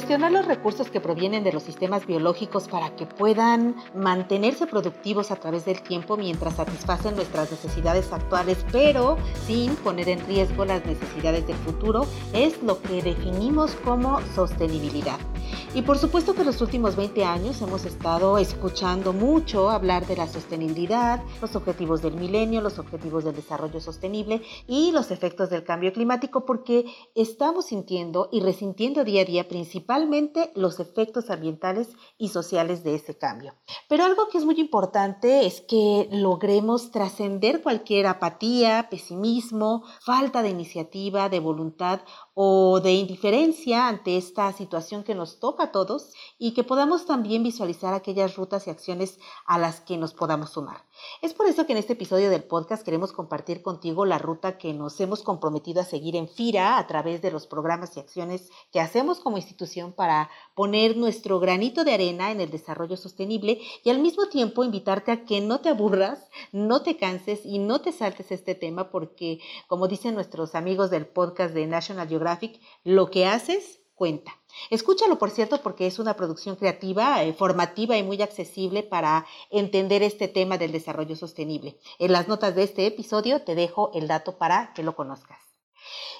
gestionar los recursos que provienen de los sistemas biológicos para que puedan mantenerse productivos a través del tiempo mientras satisfacen nuestras necesidades actuales, pero sin poner en riesgo las necesidades del futuro, es lo que definimos como sostenibilidad. Y por supuesto que los últimos 20 años hemos estado escuchando mucho hablar de la sostenibilidad, los objetivos del milenio, los objetivos del desarrollo sostenible y los efectos del cambio climático porque estamos sintiendo y resintiendo día a día principalmente los efectos ambientales y sociales de ese cambio. Pero algo que es muy importante es que logremos trascender cualquier apatía, pesimismo, falta de iniciativa, de voluntad o de indiferencia ante esta situación que nos toca a todos y que podamos también visualizar aquellas rutas y acciones a las que nos podamos sumar. Es por eso que en este episodio del podcast queremos compartir contigo la ruta que nos hemos comprometido a seguir en FIRA a través de los programas y acciones que hacemos como institución para poner nuestro granito de arena en el desarrollo sostenible y al mismo tiempo invitarte a que no te aburras, no te canses y no te saltes este tema porque, como dicen nuestros amigos del podcast de National Geographic, lo que haces cuenta. Escúchalo, por cierto, porque es una producción creativa, eh, formativa y muy accesible para entender este tema del desarrollo sostenible. En las notas de este episodio te dejo el dato para que lo conozcas.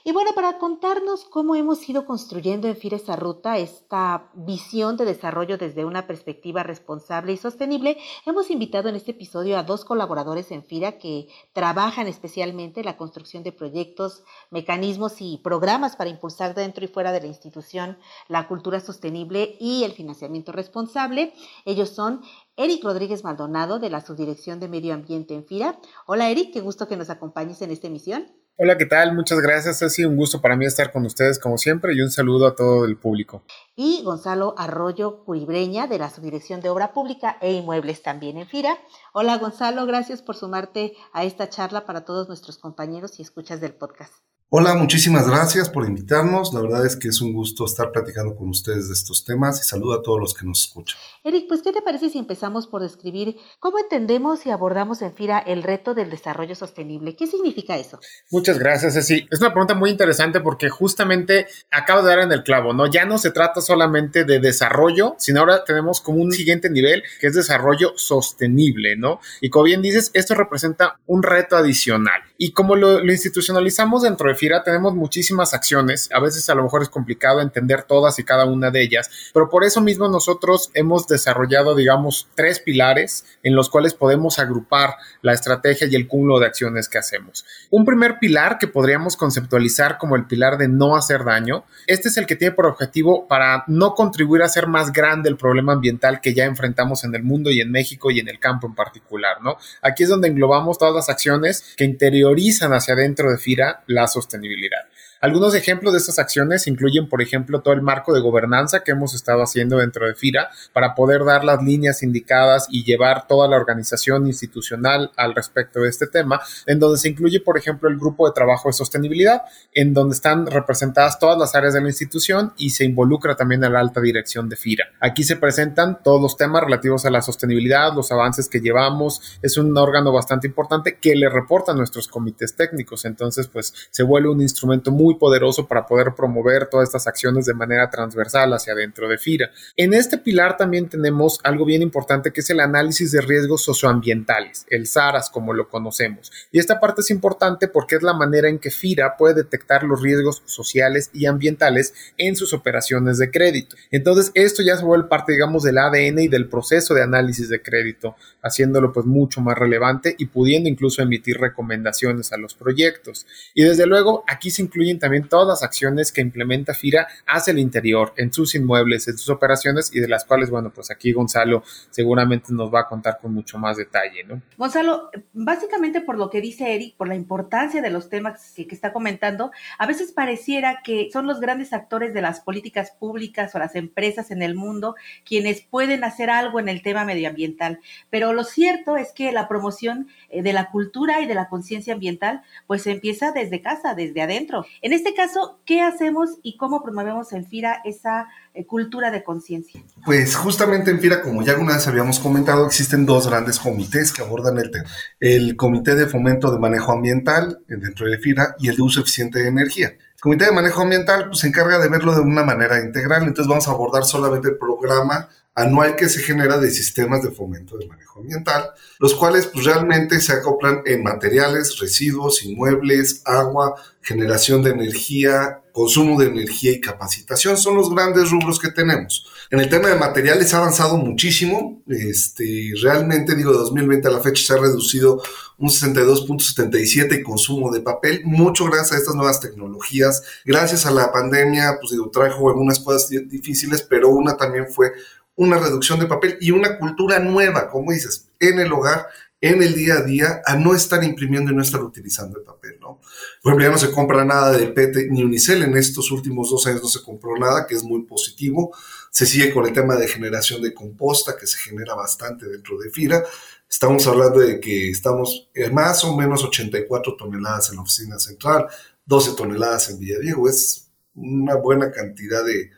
Y bueno, para contarnos cómo hemos ido construyendo en FIRA esa ruta, esta visión de desarrollo desde una perspectiva responsable y sostenible, hemos invitado en este episodio a dos colaboradores en FIRA que trabajan especialmente la construcción de proyectos, mecanismos y programas para impulsar dentro y fuera de la institución la cultura sostenible y el financiamiento responsable. Ellos son Eric Rodríguez Maldonado de la Subdirección de Medio Ambiente en FIRA. Hola Eric, qué gusto que nos acompañes en esta emisión. Hola, ¿qué tal? Muchas gracias. Ha sido un gusto para mí estar con ustedes como siempre y un saludo a todo el público. Y Gonzalo Arroyo Curibreña de la Subdirección de Obra Pública e Inmuebles también en FIRA. Hola Gonzalo, gracias por sumarte a esta charla para todos nuestros compañeros y escuchas del podcast. Hola, muchísimas gracias por invitarnos. La verdad es que es un gusto estar platicando con ustedes de estos temas y saludo a todos los que nos escuchan. Eric, pues ¿qué te parece si empezamos por describir cómo entendemos y abordamos en FIRA el reto del desarrollo sostenible? ¿Qué significa eso? Muchas gracias, Ceci. Es una pregunta muy interesante porque justamente acabo de dar en el clavo, ¿no? Ya no se trata solamente de desarrollo, sino ahora tenemos como un siguiente nivel que es desarrollo sostenible, ¿no? Y como bien dices, esto representa un reto adicional. Y como lo, lo institucionalizamos dentro de FIRA tenemos muchísimas acciones, a veces a lo mejor es complicado entender todas y cada una de ellas, pero por eso mismo nosotros hemos desarrollado, digamos, tres pilares en los cuales podemos agrupar la estrategia y el cúmulo de acciones que hacemos. Un primer pilar que podríamos conceptualizar como el pilar de no hacer daño, este es el que tiene por objetivo para no contribuir a hacer más grande el problema ambiental que ya enfrentamos en el mundo y en México y en el campo en particular, ¿no? Aquí es donde englobamos todas las acciones que interiorizan hacia adentro de FIRA la sostenibilidad. Algunos ejemplos de estas acciones incluyen, por ejemplo, todo el marco de gobernanza que hemos estado haciendo dentro de FIRA para poder dar las líneas indicadas y llevar toda la organización institucional al respecto de este tema, en donde se incluye, por ejemplo, el grupo de trabajo de sostenibilidad, en donde están representadas todas las áreas de la institución y se involucra también a la alta dirección de FIRA. Aquí se presentan todos los temas relativos a la sostenibilidad, los avances que llevamos. Es un órgano bastante importante que le reporta a nuestros comités técnicos. Entonces, pues se vuelve un instrumento muy poderoso para poder promover todas estas acciones de manera transversal hacia dentro de FIRA. En este pilar también tenemos algo bien importante que es el análisis de riesgos socioambientales, el SARAS como lo conocemos. Y esta parte es importante porque es la manera en que FIRA puede detectar los riesgos sociales y ambientales en sus operaciones de crédito. Entonces, esto ya se vuelve parte, digamos, del ADN y del proceso de análisis de crédito, haciéndolo pues mucho más relevante y pudiendo incluso emitir recomendaciones a los proyectos. Y desde luego, aquí se incluyen también todas las acciones que implementa FIRA hacia el interior, en sus inmuebles, en sus operaciones y de las cuales, bueno, pues aquí Gonzalo seguramente nos va a contar con mucho más detalle, ¿no? Gonzalo, básicamente por lo que dice Eric, por la importancia de los temas que, está comentando, a veces pareciera que son los grandes actores de las políticas públicas o las empresas en el mundo quienes pueden hacer algo en el tema medioambiental, pero lo cierto es que la promoción eh, de la cultura y de la conciencia ambiental pues empieza desde casa, desde adentro. En este caso, ¿qué hacemos y cómo promovemos en FIRA esa eh, cultura de conciencia? Pues justamente en FIRA, como ya alguna vez habíamos comentado, existen dos grandes comités que abordan el tema. El Comité de Fomento de Manejo Ambiental eh, dentro de FIRA y el de Uso Eficiente de Energía. El Comité de Manejo Ambiental pues, se encarga de verlo de una manera integral, entonces vamos a abordar solamente el programa anual que se genera de sistemas de fomento de manejo ambiental, los cuales pues, realmente se acoplan en materiales, residuos, inmuebles, agua, generación de energía, consumo de energía y capacitación. Son los grandes rubros que tenemos. En el tema de materiales ha avanzado muchísimo. Este, realmente, digo, de 2020 a la fecha se ha reducido un 62.77 el consumo de papel, mucho gracias a estas nuevas tecnologías. Gracias a la pandemia, pues digo, trajo algunas cosas difíciles, pero una también fue una reducción de papel y una cultura nueva, como dices, en el hogar, en el día a día, a no estar imprimiendo y no estar utilizando el papel, ¿no? Por ejemplo, ya no se compra nada de PET ni Unicel, en estos últimos dos años no se compró nada, que es muy positivo. Se sigue con el tema de generación de composta, que se genera bastante dentro de FIRA. Estamos hablando de que estamos en más o menos 84 toneladas en la oficina central, 12 toneladas en Villadiego, es una buena cantidad de,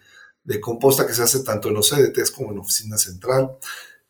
de composta que se hace tanto en los CDTs como en la oficina central.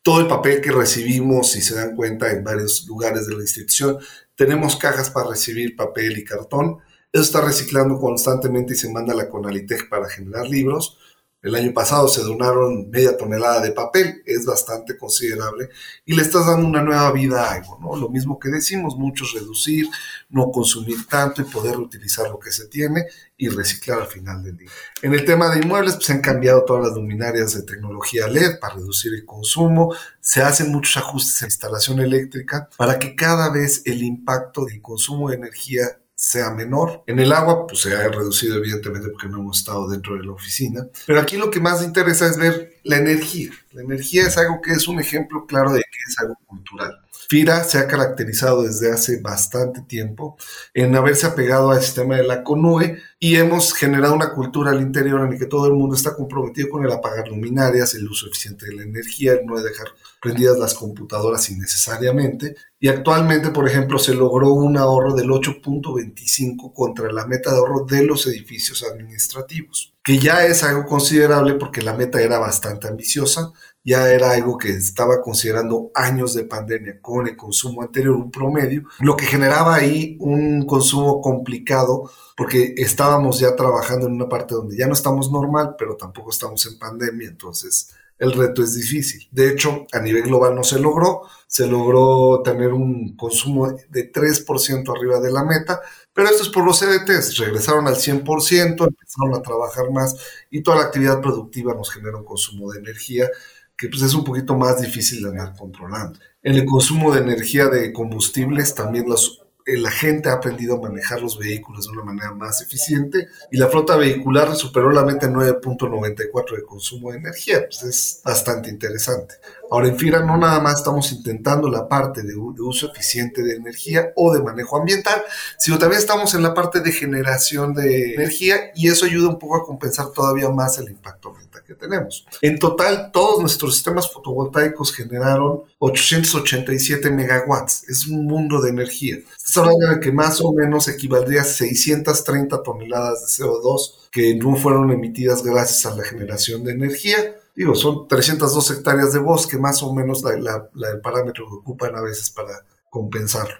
Todo el papel que recibimos, si se dan cuenta, en varios lugares de la institución, tenemos cajas para recibir papel y cartón. Eso está reciclando constantemente y se manda a la Conalitech para generar libros. El año pasado se donaron media tonelada de papel, es bastante considerable, y le estás dando una nueva vida a algo, ¿no? Lo mismo que decimos, muchos reducir, no consumir tanto y poder utilizar lo que se tiene y reciclar al final del día. En el tema de inmuebles, pues se han cambiado todas las luminarias de tecnología LED para reducir el consumo, se hacen muchos ajustes en instalación eléctrica para que cada vez el impacto del consumo de energía sea menor. En el agua, pues se ha reducido evidentemente porque no hemos estado dentro de la oficina. Pero aquí lo que más interesa es ver la energía. La energía es algo que es un ejemplo claro de que es algo cultural. FIRA se ha caracterizado desde hace bastante tiempo en haberse apegado al sistema de la CONUE y hemos generado una cultura al interior en la que todo el mundo está comprometido con el apagar luminarias, el uso eficiente de la energía, no dejar prendidas las computadoras innecesariamente. Y actualmente, por ejemplo, se logró un ahorro del 8.25 contra la meta de ahorro de los edificios administrativos, que ya es algo considerable porque la meta era bastante ambiciosa ya era algo que estaba considerando años de pandemia con el consumo anterior, un promedio, lo que generaba ahí un consumo complicado porque estábamos ya trabajando en una parte donde ya no estamos normal, pero tampoco estamos en pandemia, entonces el reto es difícil. De hecho, a nivel global no se logró, se logró tener un consumo de 3% arriba de la meta, pero esto es por los CDTs, regresaron al 100%, empezaron a trabajar más y toda la actividad productiva nos genera un consumo de energía que pues es un poquito más difícil de andar controlando. En el consumo de energía de combustibles también eh, la gente ha aprendido a manejar los vehículos de una manera más eficiente y la flota vehicular superó la meta 9.94 de consumo de energía, pues es bastante interesante. Ahora en FIRA no nada más estamos intentando la parte de, de, uso eficiente de energía o de manejo ambiental, sino también estamos en la parte de generación de energía y eso ayuda un poco a compensar todavía más el impacto ambiental que tenemos. En total, todos nuestros sistemas fotovoltaicos generaron 887 megawatts. Es un mundo de energía. Estás hablando de que más o menos equivaldría a 630 toneladas de CO2 que no fueron emitidas gracias a la generación de energía. Digo, son 302 hectáreas de bosque, más o menos la, el parámetro que ocupan a veces para compensarlo.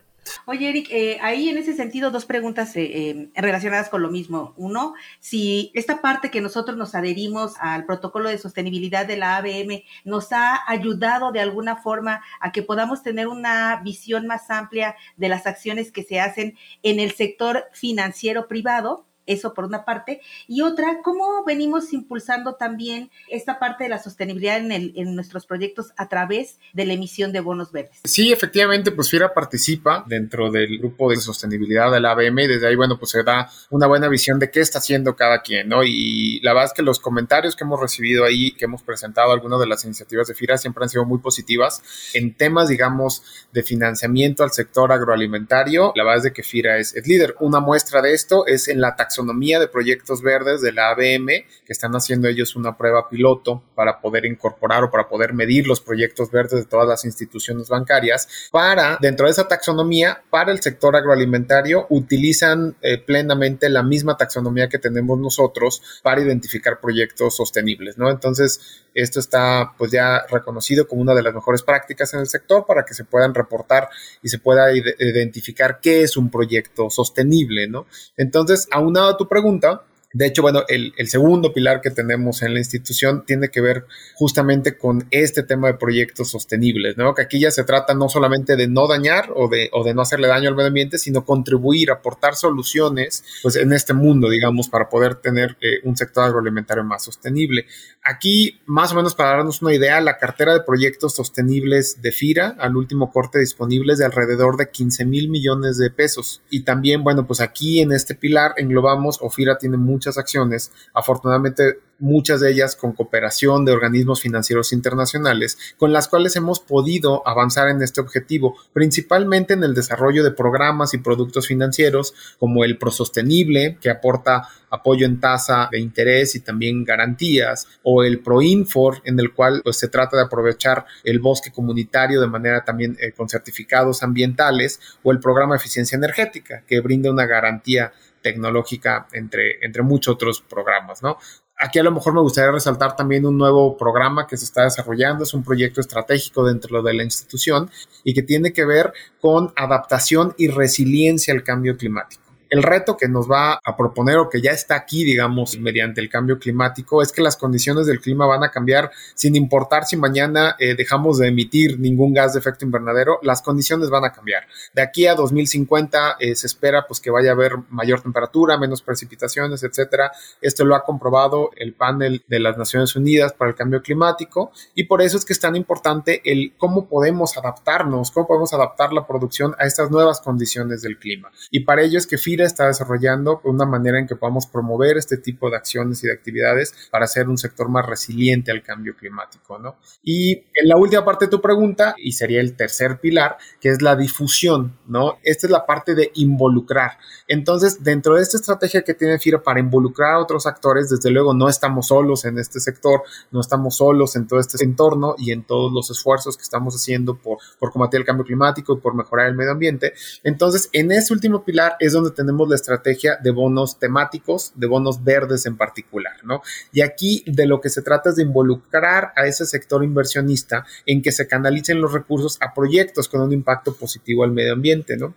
Oye, Eric, eh, ahí en ese sentido, dos preguntas eh, eh, relacionadas con lo mismo. Uno, si esta parte que nosotros nos adherimos al protocolo de sostenibilidad de la ABM nos ha ayudado de alguna forma a que podamos tener una visión más amplia de las acciones que se hacen en el sector financiero privado eso por una parte. Y otra, ¿cómo venimos impulsando también esta parte de la sostenibilidad en, el, en nuestros proyectos a través de la emisión de bonos verdes? Sí, efectivamente, pues FIRA participa dentro del grupo de sostenibilidad de la ABM y desde ahí, bueno, pues se da una buena visión de qué está haciendo cada quien, ¿no? Y la verdad es que los comentarios que hemos recibido ahí, que hemos presentado, algunas de las iniciativas de FIRA siempre han sido muy positivas en temas, digamos, de financiamiento al sector agroalimentario. La verdad es de que FIRA es, es líder. Una muestra de esto es en la taxonomía taxonomía de proyectos verdes de la ABM, que están haciendo ellos una prueba piloto para poder incorporar o para poder medir los proyectos verdes de todas las instituciones bancarias, para, dentro de esa taxonomía, para el sector agroalimentario, utilizan eh, plenamente la misma taxonomía que tenemos nosotros para identificar proyectos sostenibles, ¿no? Entonces, esto está pues ya reconocido como una de las mejores prácticas en el sector para que se puedan reportar y se pueda identificar qué es un proyecto sostenible, ¿no? Entonces, aunado relacionado tu pregunta, de hecho, bueno, el, segundo pilar que tenemos en la institución tiene que ver justamente con este tema de proyectos sostenibles, ¿no? Que aquí ya se trata no solamente de no dañar o de, no hacerle daño al medio ambiente, sino contribuir, aportar soluciones, pues en este mundo, digamos, para poder tener eh, un sector agroalimentario más sostenible. Aquí, más o menos para darnos una idea, la cartera de proyectos sostenibles de FIRA al último corte disponible es de alrededor de 15 mil millones de pesos. Y también, bueno, pues aquí en este pilar englobamos, o FIRA tiene mucho muchas acciones, afortunadamente muchas de ellas con cooperación de organismos financieros internacionales, con las cuales hemos podido avanzar en este objetivo, principalmente en el desarrollo de programas y productos financieros como el Prosostenible, que aporta apoyo en tasa de interés y también garantías, o el Proinfor, en el cual pues, se trata de aprovechar el bosque comunitario de manera también eh, con certificados ambientales, o el programa de eficiencia energética, que brinda una garantía tecnológica entre, entre muchos otros programas, ¿no? Aquí a lo mejor me gustaría resaltar también un nuevo programa que se está desarrollando, es un proyecto estratégico dentro de la institución y que tiene que ver con adaptación y resiliencia al cambio climático. El reto que nos va a proponer o que ya está aquí, digamos, mediante el cambio climático, es que las condiciones del clima van a cambiar sin importar si mañana eh, dejamos de emitir ningún gas de efecto invernadero, las condiciones van a cambiar. De aquí a 2050 eh, se espera pues que vaya a haber mayor temperatura, menos precipitaciones, etcétera. Esto lo ha comprobado el panel de las Naciones Unidas para el cambio climático y por eso es que es tan importante el cómo podemos adaptarnos, cómo podemos adaptar la producción a estas nuevas condiciones del clima. Y para ello es que FIRA está desarrollando una manera en que podamos promover este tipo de acciones y de actividades para hacer un sector más resiliente al cambio climático, ¿no? Y en la última parte de tu pregunta, y sería el tercer pilar, que es la difusión, ¿no? Esta es la parte de involucrar. Entonces, dentro de esta estrategia que tiene FIRA para involucrar a otros actores, desde luego no estamos solos en este sector, no estamos solos en todo este entorno y en todos los esfuerzos que estamos haciendo por, por combatir el cambio climático y por mejorar el medio ambiente. Entonces, en ese último pilar es donde tenemos la estrategia de bonos temáticos, de bonos verdes en particular, ¿no? Y aquí de lo que se trata es de involucrar a ese sector inversionista en que se canalicen los recursos a proyectos con un impacto positivo al medio ambiente, ¿no?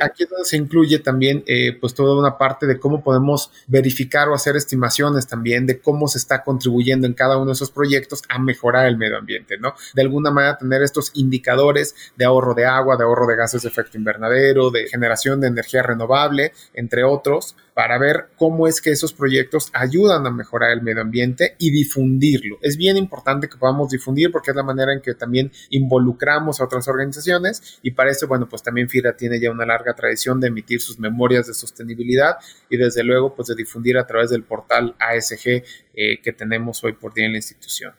Aquí es donde se incluye también eh, pues toda una parte de cómo podemos verificar o hacer estimaciones también de cómo se está contribuyendo en cada uno de esos proyectos a mejorar el medio ambiente, ¿no? De alguna manera tener estos indicadores de ahorro de agua, de ahorro de gases de efecto invernadero, de generación de energía renovable, entre otros, para ver cómo es que esos proyectos ayudan a mejorar el medio ambiente y difundirlo. Es bien importante que podamos difundir porque es la manera en que también involucramos a otras organizaciones y para eso, bueno, pues también FIRA tiene ya una larga tradición de emitir sus memorias de sostenibilidad y desde luego pues de difundir a través del portal ASG eh, que tenemos hoy por día en la institución.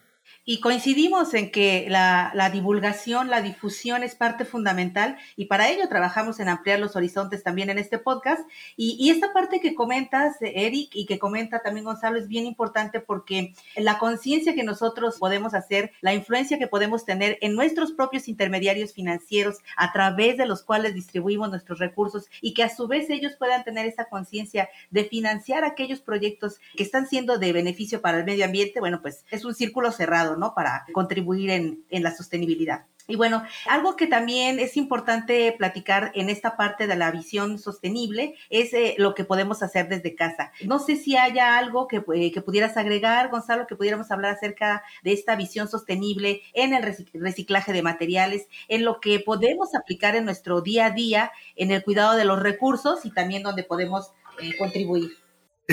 Y coincidimos en que la, divulgación, la difusión es parte fundamental y para ello trabajamos en ampliar los horizontes también en este podcast. Y, y esta parte que comentas, Eric, y que comenta también Gonzalo, es bien importante porque la conciencia que nosotros podemos hacer, la influencia que podemos tener en nuestros propios intermediarios financieros a través de los cuales distribuimos nuestros recursos y que a su vez ellos puedan tener esa conciencia de financiar aquellos proyectos que están siendo de beneficio para el medio ambiente, bueno, pues es un círculo cerrado ¿no? Para contribuir en, en la sostenibilidad. Y bueno, algo que también es importante platicar en esta parte de la visión sostenible es eh, lo que podemos hacer desde casa. No sé si haya algo que, eh, que, pudieras agregar, Gonzalo, que pudiéramos hablar acerca de esta visión sostenible en el reciclaje de materiales, en lo que podemos aplicar en nuestro día a día, en el cuidado de los recursos y también donde podemos eh, contribuir.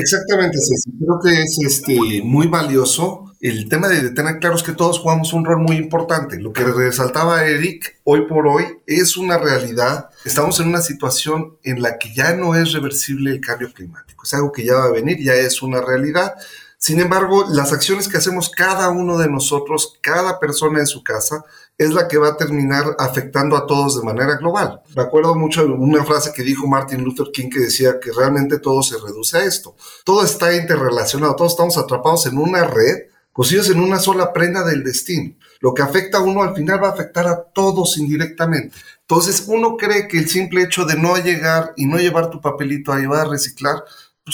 Exactamente, Ceci. Creo que es este, muy valioso. El tema de tener claro es que todos jugamos un rol muy importante. Lo que resaltaba Eric, hoy por hoy, es una realidad. Estamos en una situación en la que ya no es reversible el cambio climático. Es algo que ya va a venir, ya es una realidad. Sin embargo, las acciones que hacemos cada uno de nosotros, cada persona en su casa, es la que va a terminar afectando a todos de manera global. Me acuerdo mucho de una frase que dijo Martin Luther King que decía que realmente todo se reduce a esto. Todo está interrelacionado, todos estamos atrapados en una red, cosidos en una sola prenda del destino. Lo que afecta a uno al final va a afectar a todos indirectamente. Entonces uno cree que el simple hecho de no llegar y no llevar tu papelito a llevar a reciclar,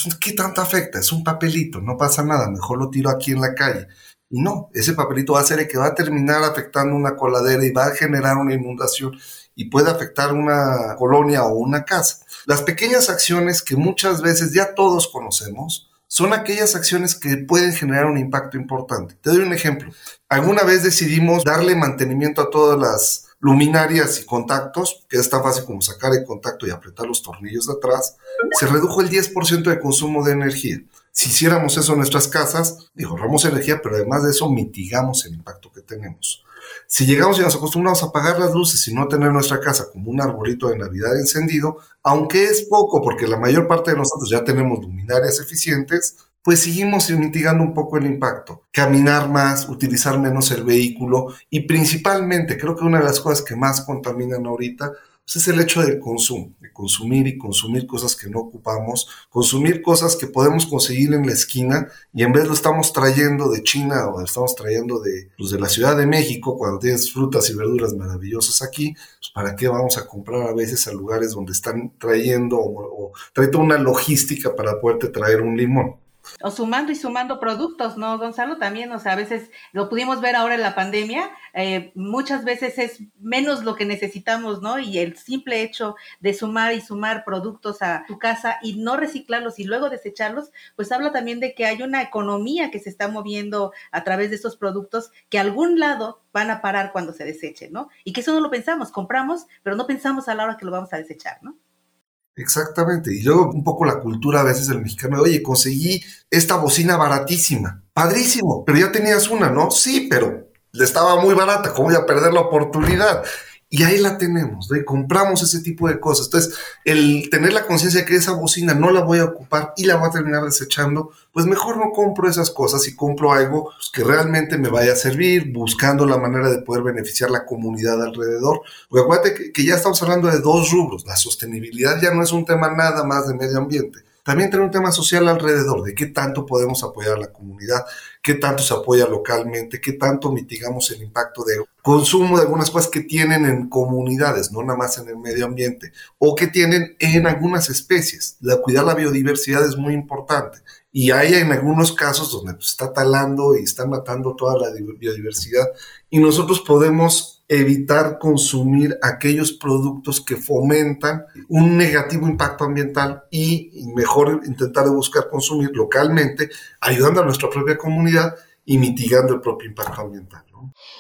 pues ¿qué tanto afecta? Es un papelito, no pasa nada, mejor lo tiro aquí en la calle. No, ese papelito va a ser el que va a terminar afectando una coladera y va a generar una inundación y puede afectar una colonia o una casa. Las pequeñas acciones que muchas veces ya todos conocemos son aquellas acciones que pueden generar un impacto importante. Te doy un ejemplo. Alguna vez decidimos darle mantenimiento a todas las luminarias y contactos, que es tan fácil como sacar el contacto y apretar los tornillos de atrás, se redujo el 10% de consumo de energía. Si hiciéramos eso en nuestras casas, ahorramos energía, pero además de eso mitigamos el impacto que tenemos. Si llegamos y nos acostumbramos a apagar las luces y no tener nuestra casa como un arbolito de Navidad encendido, aunque es poco porque la mayor parte de nosotros ya tenemos luminarias eficientes, pues seguimos mitigando un poco el impacto. Caminar más, utilizar menos el vehículo y principalmente creo que una de las cosas que más contaminan ahorita pues es el hecho del consumo, de consumir y consumir cosas que no ocupamos, consumir cosas que podemos conseguir en la esquina y en vez lo estamos trayendo de China o lo estamos trayendo de, pues de la Ciudad de México cuando tienes frutas y verduras maravillosas aquí, pues para qué vamos a comprar a veces a lugares donde están trayendo o, o trayendo una logística para poderte traer un limón o sumando y sumando productos, ¿no, Gonzalo? También, o sea, a veces lo pudimos ver ahora en la pandemia, eh, muchas veces es menos lo que necesitamos, ¿no? Y el simple hecho de sumar y sumar productos a tu casa y no reciclarlos y luego desecharlos, pues habla también de que hay una economía que se está moviendo a través de estos productos que algún lado van a parar cuando se desechen, ¿no? Y que eso no lo pensamos, compramos, pero no pensamos a la hora que lo vamos a desechar, ¿no? Exactamente. Y luego un poco la cultura a veces del mexicano, oye, conseguí esta bocina baratísima. Padrísimo, pero ya tenías una, ¿no? Sí, pero estaba muy barata, ¿cómo voy a perder la oportunidad? Y ahí la tenemos, ¿no? compramos ese tipo de cosas. Entonces, el tener la conciencia de que esa bocina no la voy a ocupar y la voy a terminar desechando, pues mejor no compro esas cosas y compro algo pues, que realmente me vaya a servir, buscando la manera de poder beneficiar la comunidad alrededor. Porque acuérdate que ya estamos hablando de dos rubros. La sostenibilidad ya no es un tema nada más de medio ambiente también tener un tema social alrededor de qué tanto podemos apoyar a la comunidad, qué tanto se apoya localmente, qué tanto mitigamos el impacto de consumo de algunas cosas que tienen en comunidades, no nada más en el medio ambiente, o que tienen en algunas especies. La, cuidar la biodiversidad es muy importante. Y hay en algunos casos donde pues, está talando y está matando toda la biodiversidad y nosotros podemos evitar consumir aquellos productos que fomentan un negativo impacto ambiental y mejor intentar buscar consumir localmente, ayudando a nuestra propia comunidad y mitigando el propio impacto ambiental.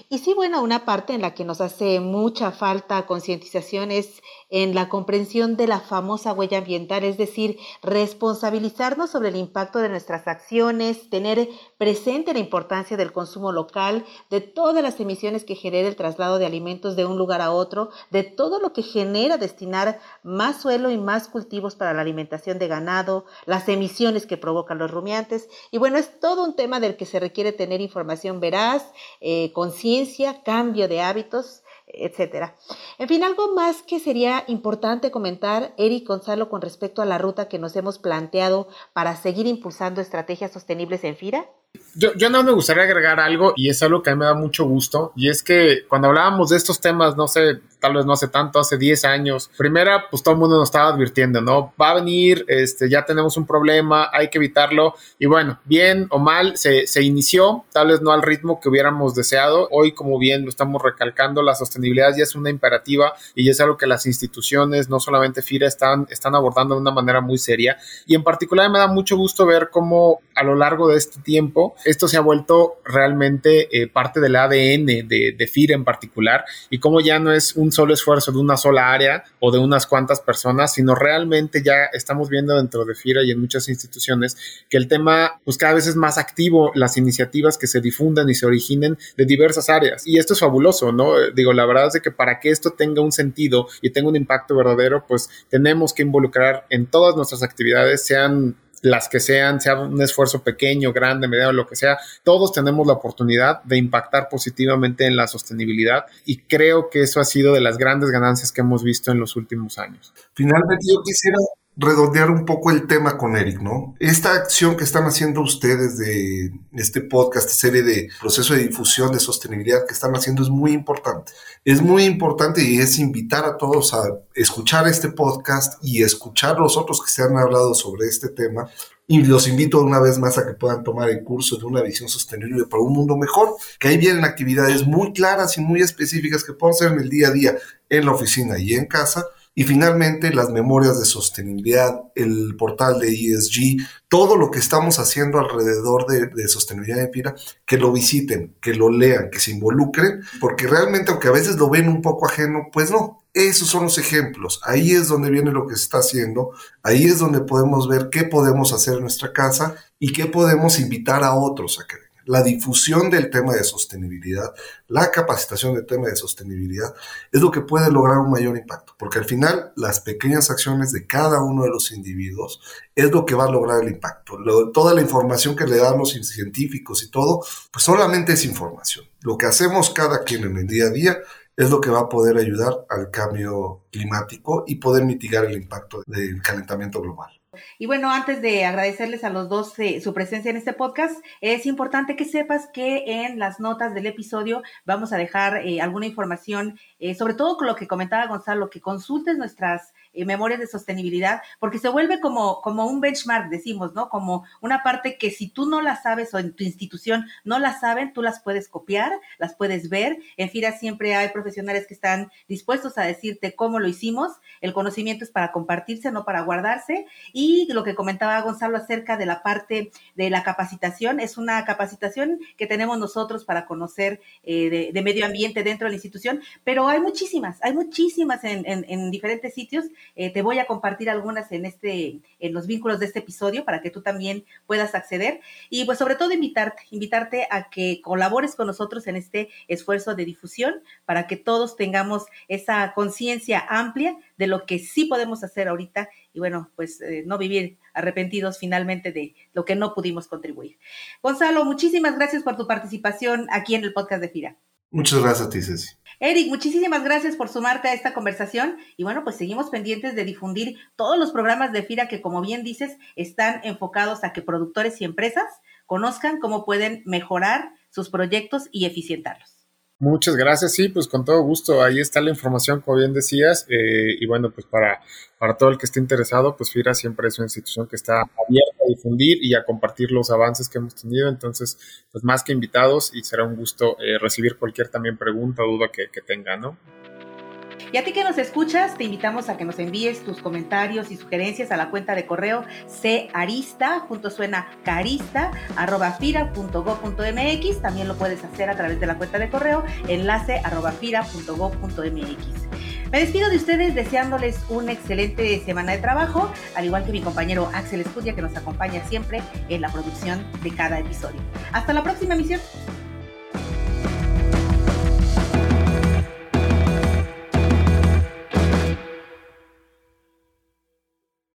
Y sí, bueno, una parte en la que nos hace mucha falta concientización es en la comprensión de la famosa huella ambiental, es decir, responsabilizarnos sobre el impacto de nuestras acciones, tener presente la importancia del consumo local, de todas las emisiones que genera el traslado de alimentos de un lugar a otro, de todo lo que genera destinar más suelo y más cultivos para la alimentación de ganado, las emisiones que provocan los rumiantes. Y bueno, es todo un tema del que se requiere tener información veraz, eh, conciencia, cambio de hábitos etcétera. En fin, algo más que sería importante comentar, Eric Gonzalo, con respecto a la ruta que nos hemos planteado para seguir impulsando estrategias sostenibles en FIRA. Yo, yo, no me gustaría agregar algo y es algo que a mí me da mucho gusto y es que cuando hablábamos de estos temas, no sé, tal vez no hace tanto, hace 10 años. Primera, pues todo el mundo nos estaba advirtiendo, ¿no? Va a venir, este, ya tenemos un problema, hay que evitarlo. Y bueno, bien o mal, se, se inició, tal vez no al ritmo que hubiéramos deseado. Hoy, como bien lo estamos recalcando, la sostenibilidad ya es una imperativa y es algo que las instituciones, no solamente FIRA, están, están abordando de una manera muy seria. Y en particular me da mucho gusto ver cómo a lo largo de este tiempo esto se ha vuelto realmente eh, parte del ADN de, de FIRA en particular y cómo ya no es un solo esfuerzo de una sola área o de unas cuantas personas, sino realmente ya estamos viendo dentro de FIRA y en muchas instituciones que el tema, pues cada vez es más activo, las iniciativas que se difundan y se originen de diversas áreas. Y esto es fabuloso, ¿no? Digo, la verdad es que para que esto tenga un sentido y tenga un impacto verdadero, pues tenemos que involucrar en todas nuestras actividades, sean las que sean, sea un esfuerzo pequeño, grande, mediano, lo que sea, todos tenemos la oportunidad de impactar positivamente en la sostenibilidad y creo que eso ha sido de las grandes ganancias que hemos visto en los últimos años. Finalmente, yo quisiera redondear un poco el tema con Eric, ¿no? Esta acción que están haciendo ustedes de este podcast, serie de proceso de difusión de sostenibilidad que están haciendo es muy importante. Es muy importante y es invitar a todos a escuchar este podcast y escuchar los otros que se han hablado sobre este tema, Y los invito una vez más a que puedan tomar el curso de una visión sostenible para un mundo mejor, que ahí vienen actividades muy claras y muy específicas que pueden ser en el día a día, en la oficina y en casa, y finalmente, las memorias de sostenibilidad, el portal de ESG, todo lo que estamos haciendo alrededor de, sostenibilidad de Pira, que lo visiten, que lo lean, que se involucren, porque realmente, aunque a veces lo ven un poco ajeno, pues no. Esos son los ejemplos. Ahí es donde viene lo que se está haciendo. Ahí es donde podemos ver qué podemos hacer en nuestra casa y qué podemos invitar a otros a que la difusión del tema de sostenibilidad, la capacitación del tema de sostenibilidad, es lo que puede lograr un mayor impacto, porque al final las pequeñas acciones de cada uno de los individuos es lo que va a lograr el impacto. toda la información que le dan los científicos y todo, pues solamente es información. Lo que hacemos cada quien en el día a día es lo que va a poder ayudar al cambio climático y poder mitigar el impacto del calentamiento global. Y bueno, antes de agradecerles a los dos eh, su presencia en este podcast, es importante que sepas que en las notas del episodio vamos a dejar eh, alguna información, eh, sobre todo con lo que comentaba Gonzalo, que consultes nuestras eh, memorias de sostenibilidad, porque se vuelve como, como un benchmark, decimos, ¿no? Como una parte que si tú no la sabes o en tu institución no la saben, tú las puedes copiar, las puedes ver. En FIRA siempre hay profesionales que están dispuestos a decirte cómo lo hicimos. El conocimiento es para compartirse, no para guardarse. Y lo que comentaba Gonzalo acerca de la parte de la capacitación, es una capacitación que tenemos nosotros para conocer eh, de, medio ambiente dentro de la institución, pero hay muchísimas, hay muchísimas en, en diferentes sitios eh, te voy a compartir algunas en este, en los vínculos de este episodio para que tú también puedas acceder. Y pues sobre todo invitarte, invitarte a que colabores con nosotros en este esfuerzo de difusión para que todos tengamos esa conciencia amplia de lo que sí podemos hacer ahorita y bueno, pues eh, no vivir arrepentidos finalmente de lo que no pudimos contribuir. Gonzalo, muchísimas gracias por tu participación aquí en el podcast de FIRA. Muchas gracias a ti, Ceci. Eric, muchísimas gracias por sumarte a esta conversación y bueno, pues seguimos pendientes de difundir todos los programas de FIRA que como bien dices están enfocados a que productores y empresas conozcan cómo pueden mejorar sus proyectos y eficientarlos. Muchas gracias, sí, pues con todo gusto, ahí está la información, como bien decías, eh, y bueno, pues para, para todo el que esté interesado, pues FIRA siempre es una institución que está abierta a difundir y a compartir los avances que hemos tenido, entonces, pues más que invitados y será un gusto eh, recibir cualquier también pregunta o duda que, que tengan, ¿no? Y a ti que nos escuchas, te invitamos a que nos envíes tus comentarios y sugerencias a la cuenta de correo carista, junto suena carista, arroba. También lo puedes hacer a través de la cuenta de correo enlace arroba. Me despido de ustedes deseándoles una excelente semana de trabajo, al igual que mi compañero Axel Escudia que nos acompaña siempre en la producción de cada episodio. Hasta la próxima emisión.